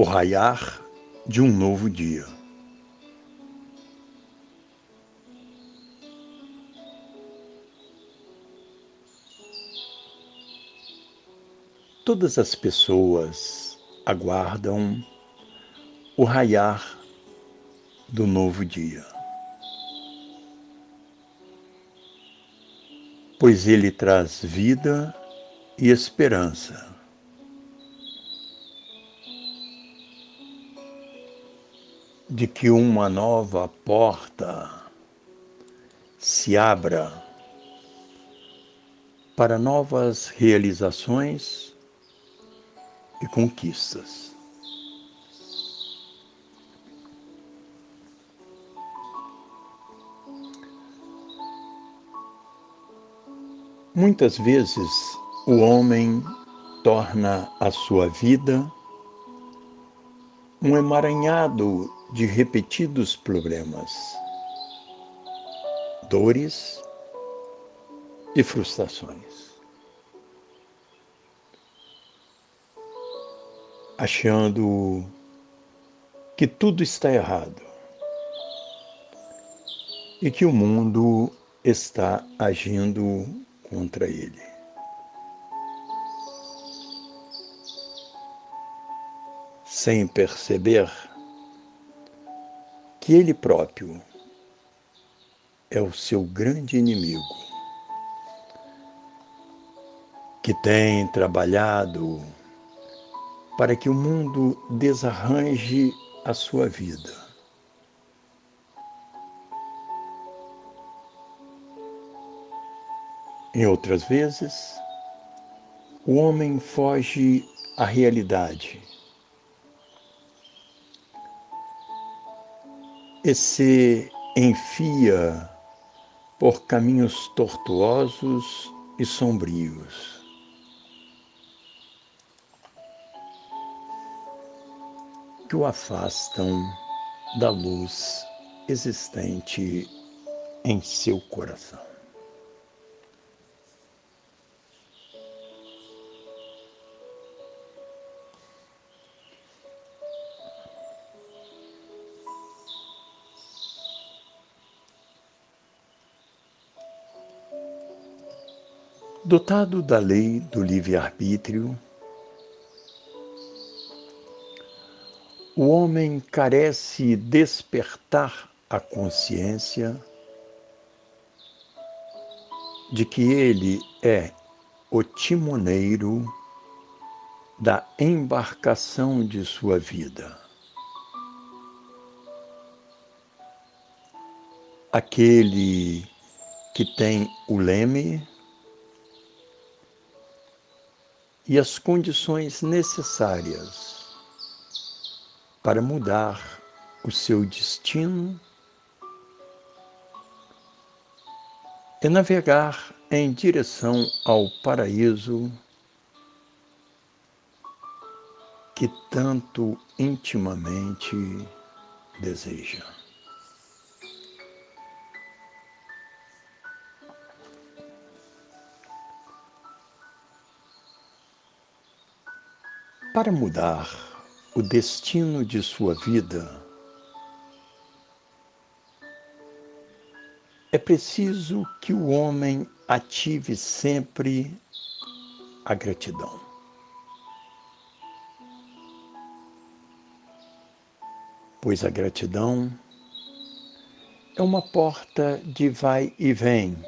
o raiar de um novo dia. Todas as pessoas aguardam o raiar do novo dia. Pois ele traz vida e esperança. De que uma nova porta se abra para novas realizações e conquistas. Muitas vezes o homem torna a sua vida um emaranhado de repetidos problemas, dores e frustrações. Achando que tudo está errado e que o mundo está agindo contra ele. Sem perceber que ele próprio é o seu grande inimigo, que tem trabalhado para que o mundo desarranje a sua vida. Em outras vezes, o homem foge à realidade e se enfia por caminhos tortuosos e sombrios. Que o afastam da luz existente em seu coração. Dotado da lei do livre-arbítrio, o homem carece despertar a consciência de que ele é o timoneiro da embarcação de sua vida. Aquele que tem o leme e as condições necessárias para mudar o seu destino e navegar em direção ao paraíso que tanto intimamente deseja. Para mudar o destino de sua vida, é preciso que o homem ative sempre a gratidão. Pois a gratidão é uma porta de vai e vem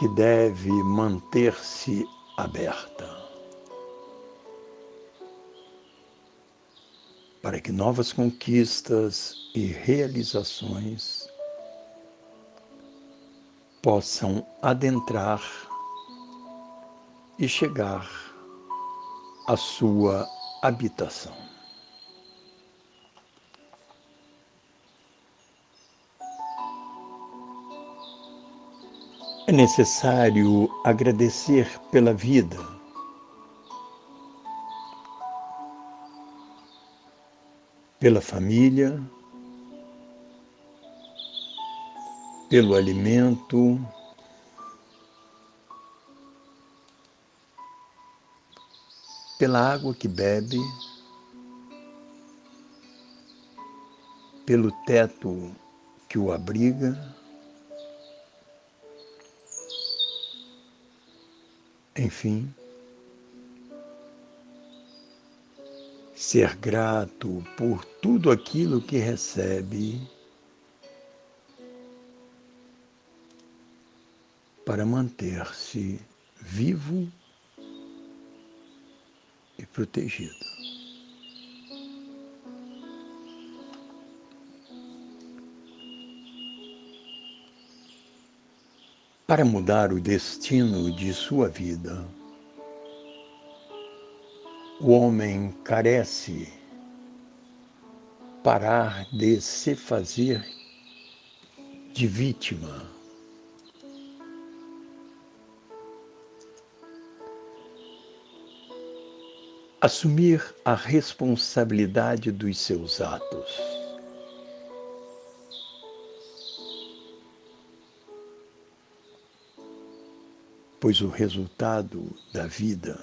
que deve manter-se aberta para que novas conquistas e realizações possam adentrar e chegar à sua habitação. É necessário agradecer pela vida, pela família, pelo alimento, pela água que bebe, pelo teto que o abriga, enfim, ser grato por tudo aquilo que recebe para manter-se vivo e protegido. Para mudar o destino de sua vida, o homem carece parar de se fazer de vítima. Assumir a responsabilidade dos seus atos. Pois o resultado da vida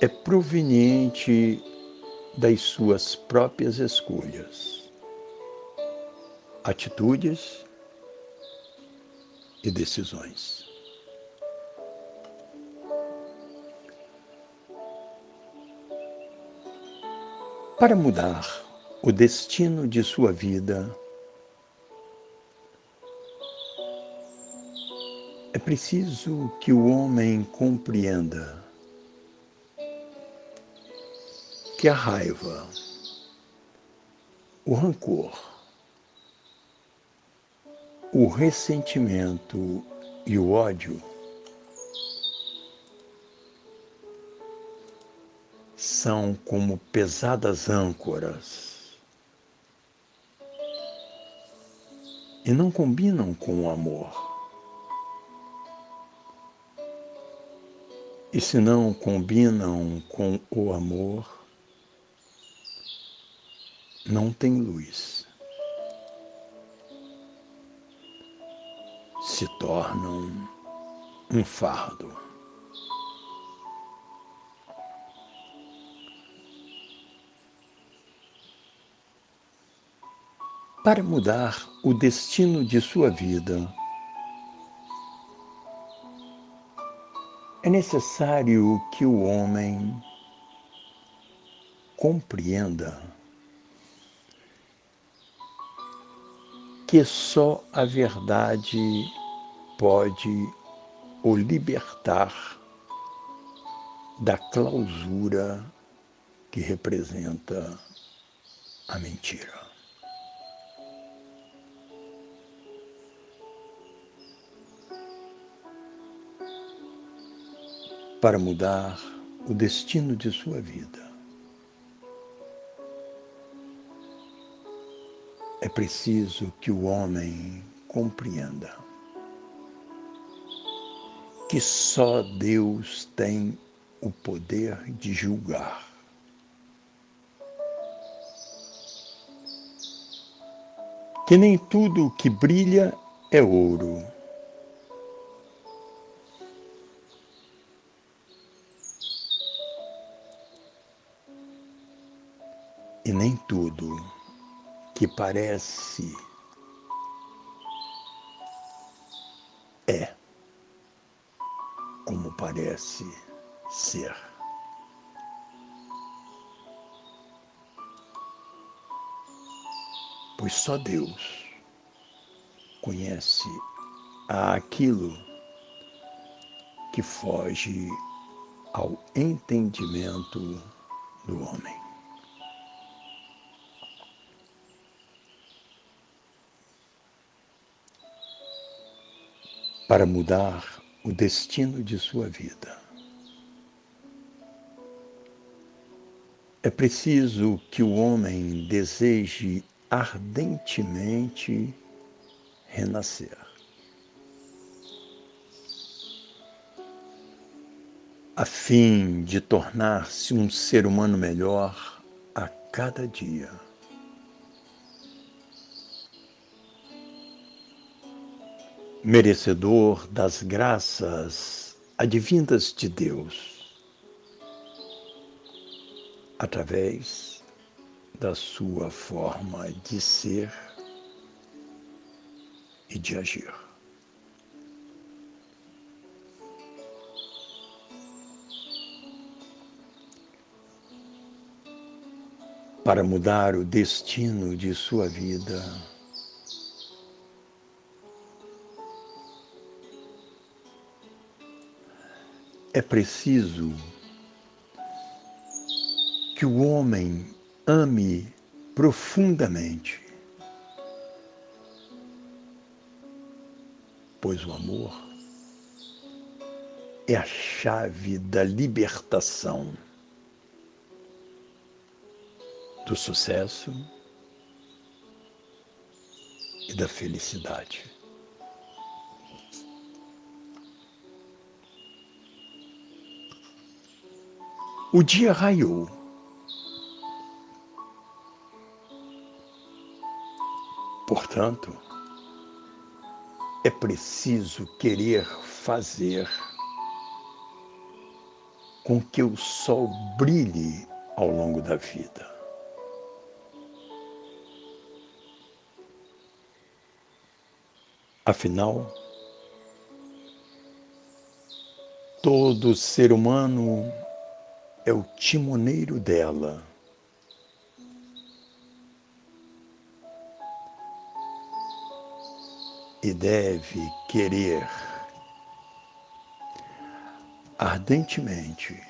é proveniente das suas próprias escolhas, atitudes e decisões. Para mudar o destino de sua vida, preciso que o homem compreenda que a raiva, o rancor, o ressentimento e o ódio são como pesadas âncoras e não combinam com o amor. E se não combinam com o amor, não tem luz. Se tornam um fardo. Para mudar o destino de sua vida, é necessário que o homem compreenda que só a verdade pode o libertar da clausura que representa a mentira. Para mudar o destino de sua vida, É preciso que o homem compreenda que só Deus tem o poder de julgar. Que nem tudo que brilha é ouro. E nem tudo que parece é como parece ser. Pois só Deus conhece aquilo que foge ao entendimento do homem. Para mudar o destino de sua vida. É preciso que o homem deseje ardentemente renascer. A fim de tornar-se um ser humano melhor a cada dia. Merecedor das graças advindas de Deus através da sua forma de ser e de agir. Para mudar o destino de sua vida, é preciso que o homem ame profundamente, pois o amor é a chave da libertação, do sucesso e da felicidade. O dia raiou. Portanto, é preciso querer fazer com que o sol brilhe ao longo da vida. Afinal, todo ser humano é o timoneiro dela. E deve querer ardentemente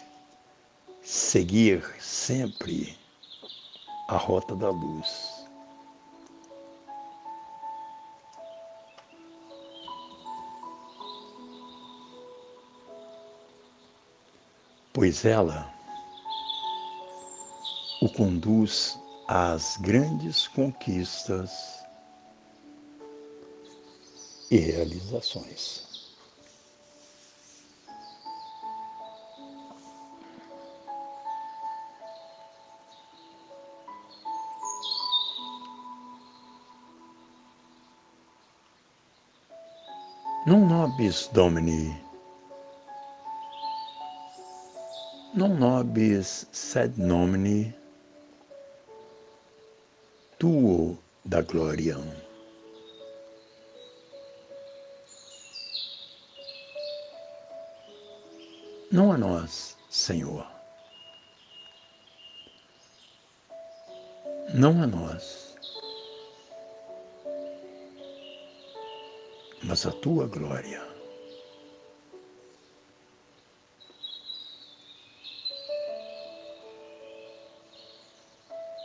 seguir sempre a rota da luz. Pois ela o conduz às grandes conquistas e realizações. Non nobis Domini, non nobis sed nomini tuo da glória. Não a nós, Senhor. Não a nós, mas a tua glória.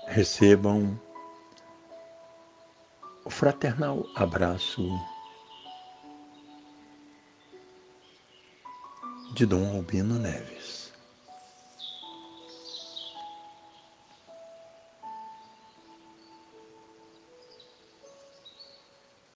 Recebam fraternal abraço de Dom Albino Neves.